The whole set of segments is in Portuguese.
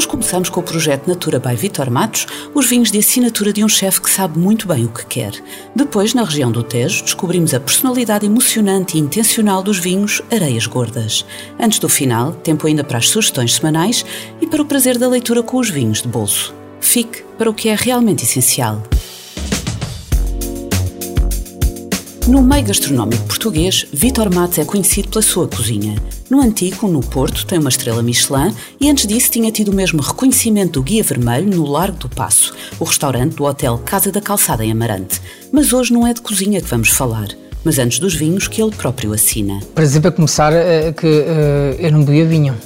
Hoje começamos com o projeto Natura by Vitor Matos, os vinhos de assinatura de um chefe que sabe muito bem o que quer. Depois, na região do Tejo, descobrimos a personalidade emocionante e intencional dos vinhos Areias Gordas. Antes do final, tempo ainda para as sugestões semanais e para o prazer da leitura com os vinhos de bolso. Fique para o que é realmente essencial. No meio gastronómico português, Vitor Matos é conhecido pela sua cozinha. No Antigo, no Porto, tem uma estrela Michelin e antes disso tinha tido o mesmo reconhecimento do Guia Vermelho no Largo do Passo, o restaurante do Hotel Casa da Calçada em Amarante. Mas hoje não é de cozinha que vamos falar, mas antes dos vinhos que ele próprio assina. Por exemplo, a começar, é que uh, eu não bebia vinho.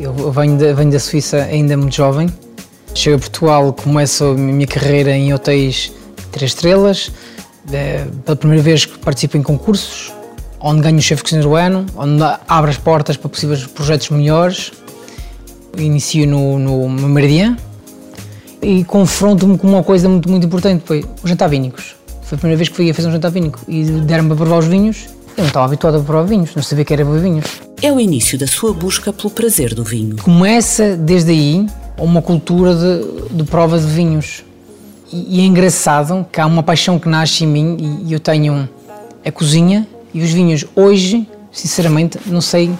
Eu venho, de, venho da Suíça ainda muito jovem. Chego a Portugal, começo a minha carreira em hotéis três estrelas. É, pela primeira vez que participo em concursos, onde ganho o chefe cozinheiro do ano, onde abro as portas para possíveis projetos melhores. Inicio no, no, no Meridian e confronto-me com uma coisa muito, muito importante, foi os jantar vínicos. Foi a primeira vez que fui a fazer um jantar vínico e deram-me para provar os vinhos. Eu não estava habituado a provar vinhos, não sabia que era beber vinhos. É o início da sua busca pelo prazer do vinho. Começa desde aí uma cultura de, de prova de vinhos. E, e, é engraçado que há uma paixão que nasce em mim e, e eu tenho a cozinha e os vinhos hoje, sinceramente, não sei,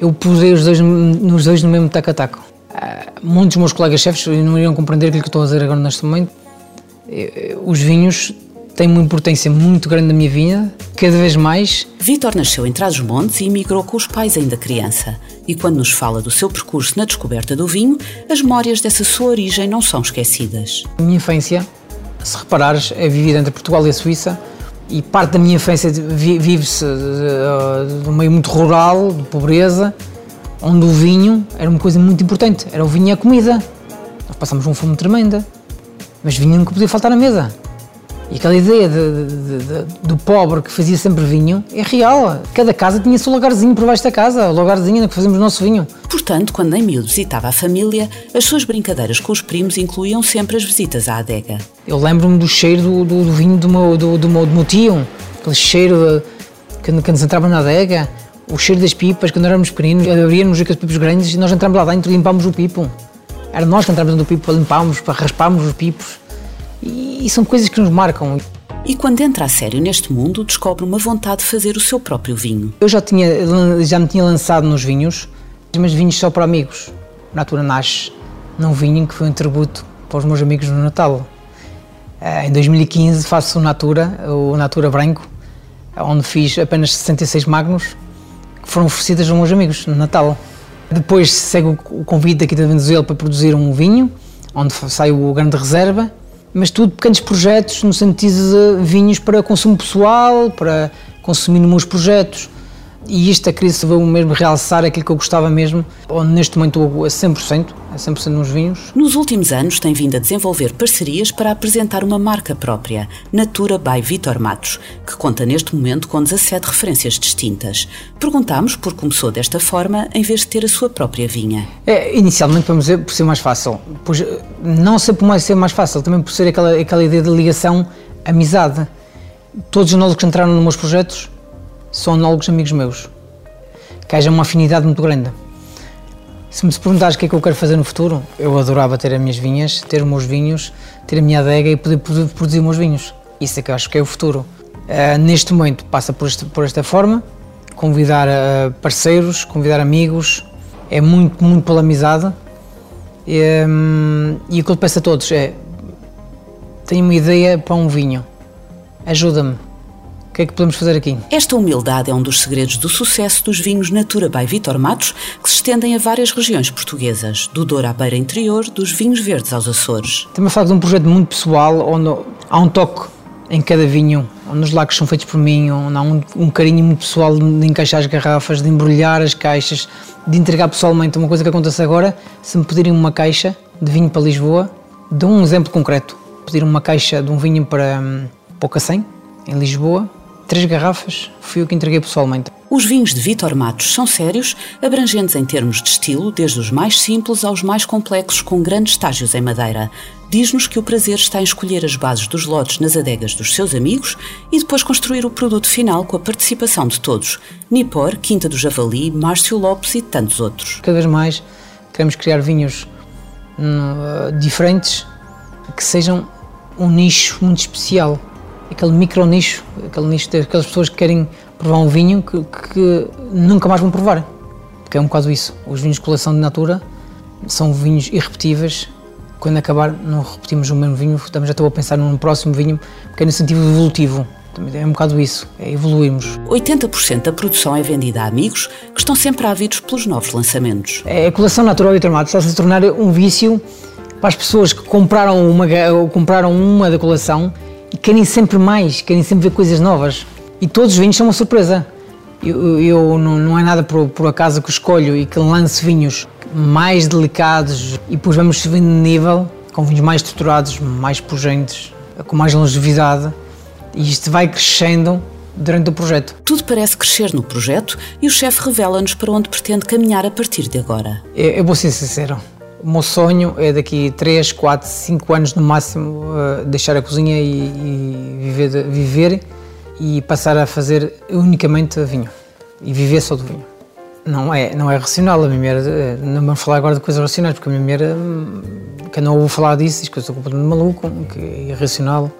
eu pusei os dois, nos dois no mesmo taco-taco. Uh, muitos dos meus colegas chefes não iriam compreender aquilo que estou a dizer agora neste momento. Os vinhos têm uma importância muito grande na minha vida, cada vez mais. Vítor nasceu em Trás-os-Montes e emigrou com os pais ainda criança. E quando nos fala do seu percurso na descoberta do vinho, as memórias dessa sua origem não são esquecidas. A minha infância, se reparares, é vivida entre Portugal e a Suíça e parte da minha infância vive-se uh, meio muito rural, de pobreza, onde o vinho era uma coisa muito importante. Era o vinho e a comida. Nós passámos uma fome tremenda, mas vinho nunca podia faltar na mesa. E aquela ideia de, de, de, do pobre que fazia sempre vinho é real. Cada casa tinha seu lugarzinho por baixo da casa, o lugarzinho que fazíamos o nosso vinho. Portanto, quando em miúdo visitava a família, as suas brincadeiras com os primos incluíam sempre as visitas à adega. Eu lembro-me do cheiro do, do, do, vinho do meu, do, do, meu, do meu tio, aquele cheiro quando, nos entrava na adega, o cheiro das pipas, quando éramos pequeninos, abríamos aqueles pipos grandes e nós entramos lá dentro e limpámos o pipo. Era nós que entrávamos no pipo para limpámos, para rasparmos os pipos. E, e são coisas que nos marcam. E quando entra a sério neste mundo, descobre uma vontade de fazer o seu próprio vinho. Eu já, tinha, já me tinha lançado nos vinhos, mas vinhos só para amigos. Na altura nasce num vinho que foi um tributo para os meus amigos no Natal. Eh, em 2015 faço o Natura, o Natura Branco, onde fiz apenas 66 magnos que foram oferecidas aos meus amigos no Natal. Depois segue o convite aqui da Venezuela para produzir um vinho, onde sai o grande reserva mas tudo pequenos projetos no sentido de vinhos para consumo pessoal, para consumir nos meus projetos. E isto, a crise veio mesmo realçar aquilo que eu gostava mesmo, onde neste momento estou a 100%, a 100% nos vinhos. Nos últimos anos tem vindo a desenvolver parcerias para apresentar uma marca própria, Natura by Vitor Matos, que conta neste momento com 17 referências distintas. Perguntámos por que começou desta forma, em vez de ter a sua própria vinha. É, inicialmente, vamos dizer, por ser mais fácil. Pois, não sei por mais ser mais fácil, também por ser aquela, aquela ideia de ligação, amizade. Todos os novos que entraram nos meus projetos são análogos amigos meus, que haja uma afinidade muito grande. Se me perguntares o que é que eu quero fazer no futuro, eu adorava ter as minhas vinhas, ter os meus vinhos, ter a minha adega e poder, produzir os meus vinhos. Isso é que eu acho que é o futuro. Uh, neste momento passa por, este, por esta forma, convidar uh, parceiros, convidar amigos, é muito, muito pela amizade. E, um, e o que eu peço a todos é, tenho uma ideia para um vinho, ajuda-me, que é que podemos fazer aqui? Esta humildade é um dos segredos do sucesso dos vinhos Natura by Vitor Matos, que se estendem a várias regiões portuguesas, do Douro à Beira Interior, dos vinhos verdes aos Açores. Também falo de um projeto muito pessoal, onde há um toque em cada vinho, onde os lagos são feitos por mim, onde há um, um carinho muito pessoal de encaixar as garrafas, de embrulhar as caixas, de entregar pessoalmente. Uma coisa que acontece agora, se me pedirem uma caixa de vinho para Lisboa, dou um exemplo concreto. Pedir uma caixa de um vinho para, pouca 100, em Lisboa, três garrafas, fui eu que entreguei pessoalmente. Os vinhos de Vitor Matos são sérios, abrangentes em termos de estilo, desde os mais simples aos mais complexos, com grandes estágios em madeira. Diz-nos que o prazer está em escolher as bases dos lotes nas adegas dos seus amigos e depois construir o produto final com a participação de todos. Nipor, Quinta do Javali, Márcio Lopes e tantos outros. Cada vez mais queremos criar vinhos hum, diferentes que sejam um nicho muito especial aquele micro nicho, aquele nicho daquelas pessoas que querem provar um vinho que, que, nunca mais vão provar. Porque é um bocado isso. Os vinhos de coleção de natura são vinhos irrepetíveis. Quando acabar, não repetimos o mesmo vinho, também já estou a pensar num próximo vinho, porque é no sentido evolutivo. É um bocado isso, é evoluirmos. 80% da produção é vendida a amigos que estão sempre ávidos pelos novos lançamentos. É, a coleção natural e termado está-se a tornar um vício para as pessoas que compraram uma, compraram uma da coleção e querem sempre mais, querem sempre ver coisas novas. E todos os vinhos são uma surpresa. Eu, eu não, não, é nada por, por acaso que escolho e que lance vinhos mais delicados e depois vamos subindo de nível com vinhos mais estruturados, mais pujentes, com mais longevidade e isto vai crescendo durante o projeto. Tudo parece crescer no projeto e o chefe revela-nos para onde pretende caminhar a partir de agora. Eu, eu vou ser sincero, o meu sonho é daqui 3, 4, 5 anos no máximo uh, deixar a cozinha e, e viver, viver e passar a fazer unicamente vinho e viver só do vinho. Não é, não é racional, a minha mulher, eh, não vamos falar agora de coisas racionais, porque a minha mulher, hum, que não ouvo falar disso, diz que eu sou completamente maluco, que é irracional.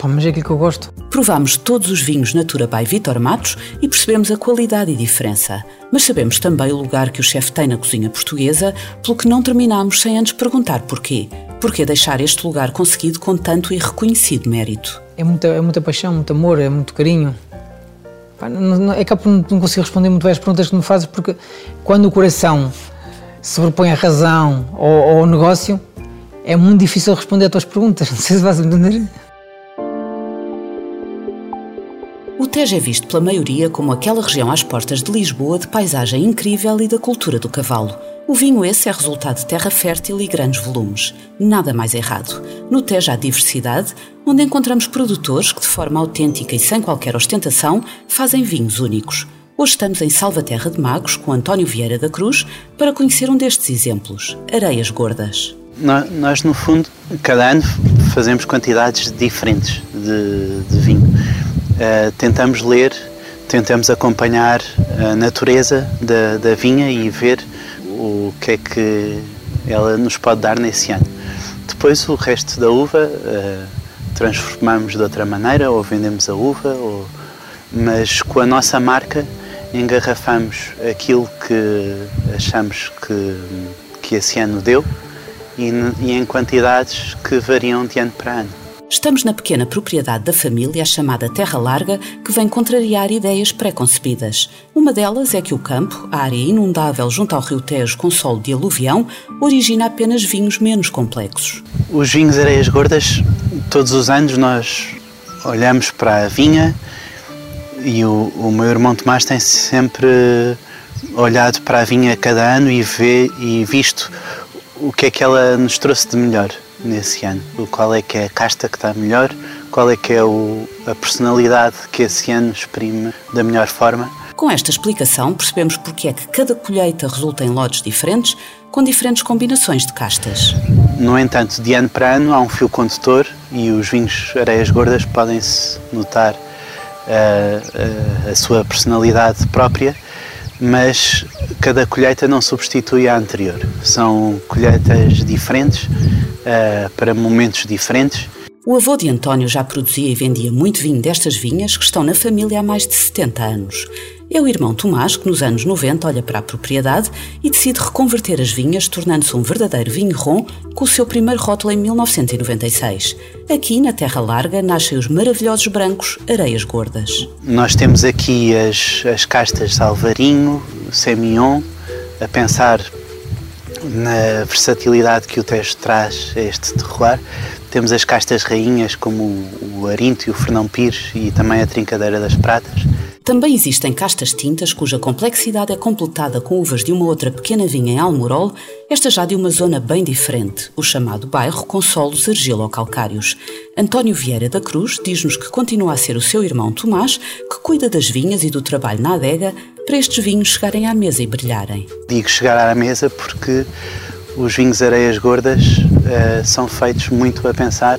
Pá, mas é aquilo que eu gosto. Provámos todos os vinhos Natura by Vitor Matos e percebemos a qualidade e diferença. Mas sabemos também o lugar que o chefe tem na cozinha portuguesa, pelo que não terminámos sem antes perguntar porquê. Porquê deixar este lugar conseguido com tanto e reconhecido mérito? É muita, é muita paixão, muito amor, é muito carinho. Pá, não, não, é que não consigo responder muito bem as perguntas que me fazes, porque quando o coração sobrepõe a razão ou, ou o negócio, é muito difícil responder às tuas perguntas. Não sei se vais entender. Tejo é visto pela maioria como aquela região às portas de Lisboa de paisagem incrível e da cultura do cavalo. O vinho esse é resultado de terra fértil e grandes volumes. Nada mais errado. No Tejo há diversidade, onde encontramos produtores que, de forma autêntica e sem qualquer ostentação, fazem vinhos únicos. Hoje estamos em Salvaterra de Magos com António Vieira da Cruz para conhecer um destes exemplos, Areias Gordas. Nós, no fundo, cada ano fazemos quantidades diferentes de, de vinho uh, tentamos ler, tentamos acompanhar a natureza da, da vinha e ver o que é que ela nos pode dar nesse ano. Depois o resto da uva uh, transformamos de outra maneira, ou vendemos a uva, ou... mas com a nossa marca engarrafamos aquilo que achamos que, que esse ano deu e, e em quantidades que variam de ano para ano. Estamos na pequena propriedade da família, chamada Terra Larga, que vem contrariar ideias pré-concebidas. Uma delas é que o campo, a área inundável junto ao rio Tejo com solo de aluvião, origina apenas vinhos menos complexos. Os vinhos areias gordas, todos os anos nós olhamos para a vinha e o, o meu irmão Tomás tem sempre olhado para a vinha cada ano e, vê, e visto o que é que ela nos trouxe de melhor nesse ano? Qual é que é a casta que está melhor? Qual é que é o, a personalidade que esse ano exprime da melhor forma? Com esta explicação, percebemos porque é que cada colheita resulta em lotes diferentes, com diferentes combinações de castas. No entanto, de ano para ano há um fio condutor e os vinhos areias gordas podem-se notar a, eh, a, eh, a sua personalidade própria mas cada colheita não substitui a anterior. São colheitas diferentes, uh, para momentos diferentes. O avô de António já produzia e vendia muito vinho destas vinhas que estão na família há mais de 70 anos. É o irmão Tomás que nos anos 90 olha para a propriedade e decide reconverter as vinhas, tornando-se um verdadeiro vinho rom com o seu primeiro rótulo em 1996. Aqui, na Terra Larga, nascem os maravilhosos brancos Areias Gordas. Nós temos aqui as, as castas de Alvarinho, Semillon, a pensar na versatilidade que o texto traz a este terroir. Temos as castas rainhas como o Arinto e o Fernão Pires e também a Trincadeira das Pratas. Também existem castas tintas cuja complexidade é completada com uvas de uma outra pequena vinha em Almorol, esta já de uma zona bem diferente, o chamado bairro com solos argilo-calcários. António Vieira da Cruz diz-nos que continua a ser o seu irmão Tomás, que cuida das vinhas e do trabalho na adega, para estes vinhos chegarem à mesa e brilharem. Digo chegar à mesa porque os vinhos areias gordas uh, são feitos muito a pensar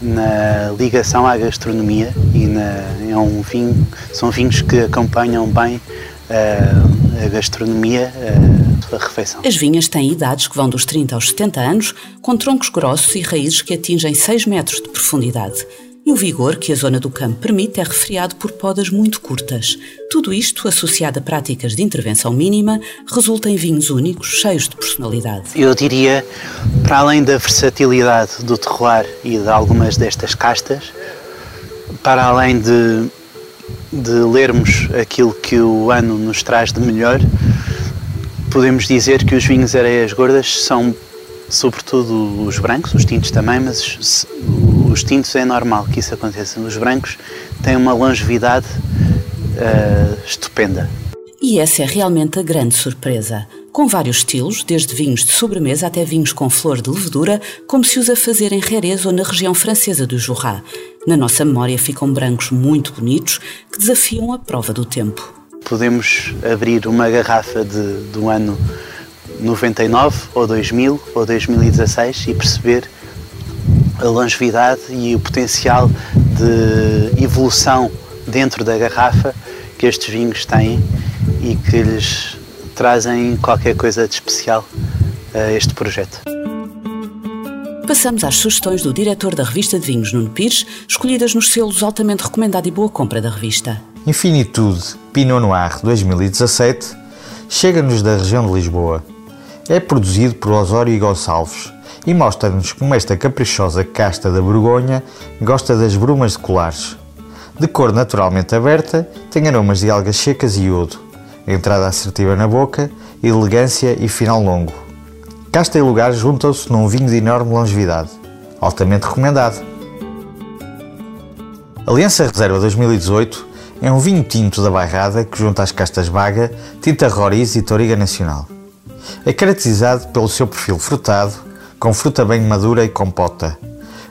na ligação à gastronomia e na, é um vinho, são vinhos que acompanham bem uh, a gastronomia, uh, a refeição. As vinhas têm idades que vão dos 30 aos 70 anos, com troncos grossos e raízes que atingem 6 metros de profundidade. O vigor que a zona do campo permite é refriado por podas muito curtas. Tudo isto, associado a práticas de intervenção mínima, resulta em vinhos únicos, cheios de personalidade. Eu diria, para além da versatilidade do terroir e de algumas destas castas, para além de, de lermos aquilo que o ano nos traz de melhor, podemos dizer que os vinhos areias gordas são sobretudo os brancos, os tintos também, mas os tintos é normal que isso aconteça. Os brancos têm uma longevidade uh, estupenda. E essa é realmente a grande surpresa. Com vários estilos, desde vinhos de sobremesa até vinhos com flor de levedura, como se usa fazer em Jerez ou na região francesa do Jura. Na nossa memória ficam brancos muito bonitos que desafiam a prova do tempo. Podemos abrir uma garrafa de, do ano 99 ou 2000 ou 2016 e perceber a longevidade e o potencial de evolução dentro da garrafa que estes vinhos têm e que lhes trazem qualquer coisa de especial a este projeto. Passamos às sugestões do diretor da revista de vinhos, Nuno Pires, escolhidas nos selos altamente recomendado e boa compra da revista. Infinitude Pinot Noir 2017 chega-nos da região de Lisboa é produzido por Osório Gonçalves e mostra-nos como esta caprichosa casta da Borgonha gosta das brumas de colares. De cor naturalmente aberta, tem aromas de algas secas e iodo, entrada assertiva na boca, elegância e final longo. Casta e lugar juntam-se num vinho de enorme longevidade, altamente recomendado. Aliança Reserva 2018 é um vinho tinto da Bairrada que junta as castas Baga, Tinta Roriz e Toriga Nacional. É caracterizado pelo seu perfil frutado, com fruta bem madura e compota.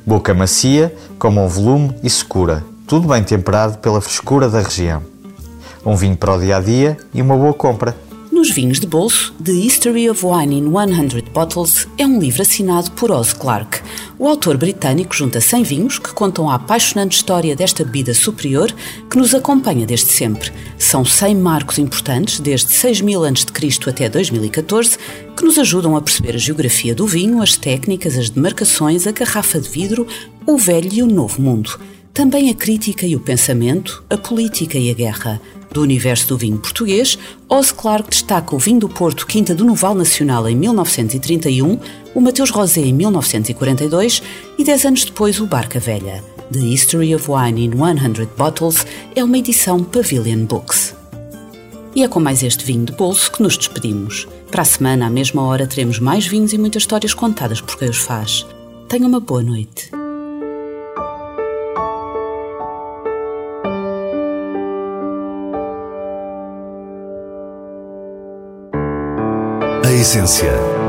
Boca macia, com bom volume e secura, tudo bem temperado pela frescura da região. Um vinho para o dia a dia e uma boa compra. Nos vinhos de bolso, The History of Wine in 100 Bottles é um livro assinado por Oz Clarke. O autor britânico junta 100 vinhos que contam a apaixonante história desta bebida superior que nos acompanha desde sempre. São 100 marcos importantes, desde 6000 a.C. até 2014, que nos ajudam a perceber a geografia do vinho, as técnicas, as demarcações, a garrafa de vidro, o velho e o novo mundo. Também a crítica e o pensamento, a política e a guerra. Do universo do vinho português, Oz Clarke destaca o vinho do Porto Quinta do Noval Nacional em 1931, o Mateus Rosé em 1942 e dez anos depois o Barca Velha. The History of Wine in 100 Bottles é uma edição Pavilion Books. E é com mais este vinho de bolso que nos despedimos. Para a semana, à mesma hora, teremos mais vinhos e muitas histórias contadas por quem os faz. Tenha uma boa noite. A essência.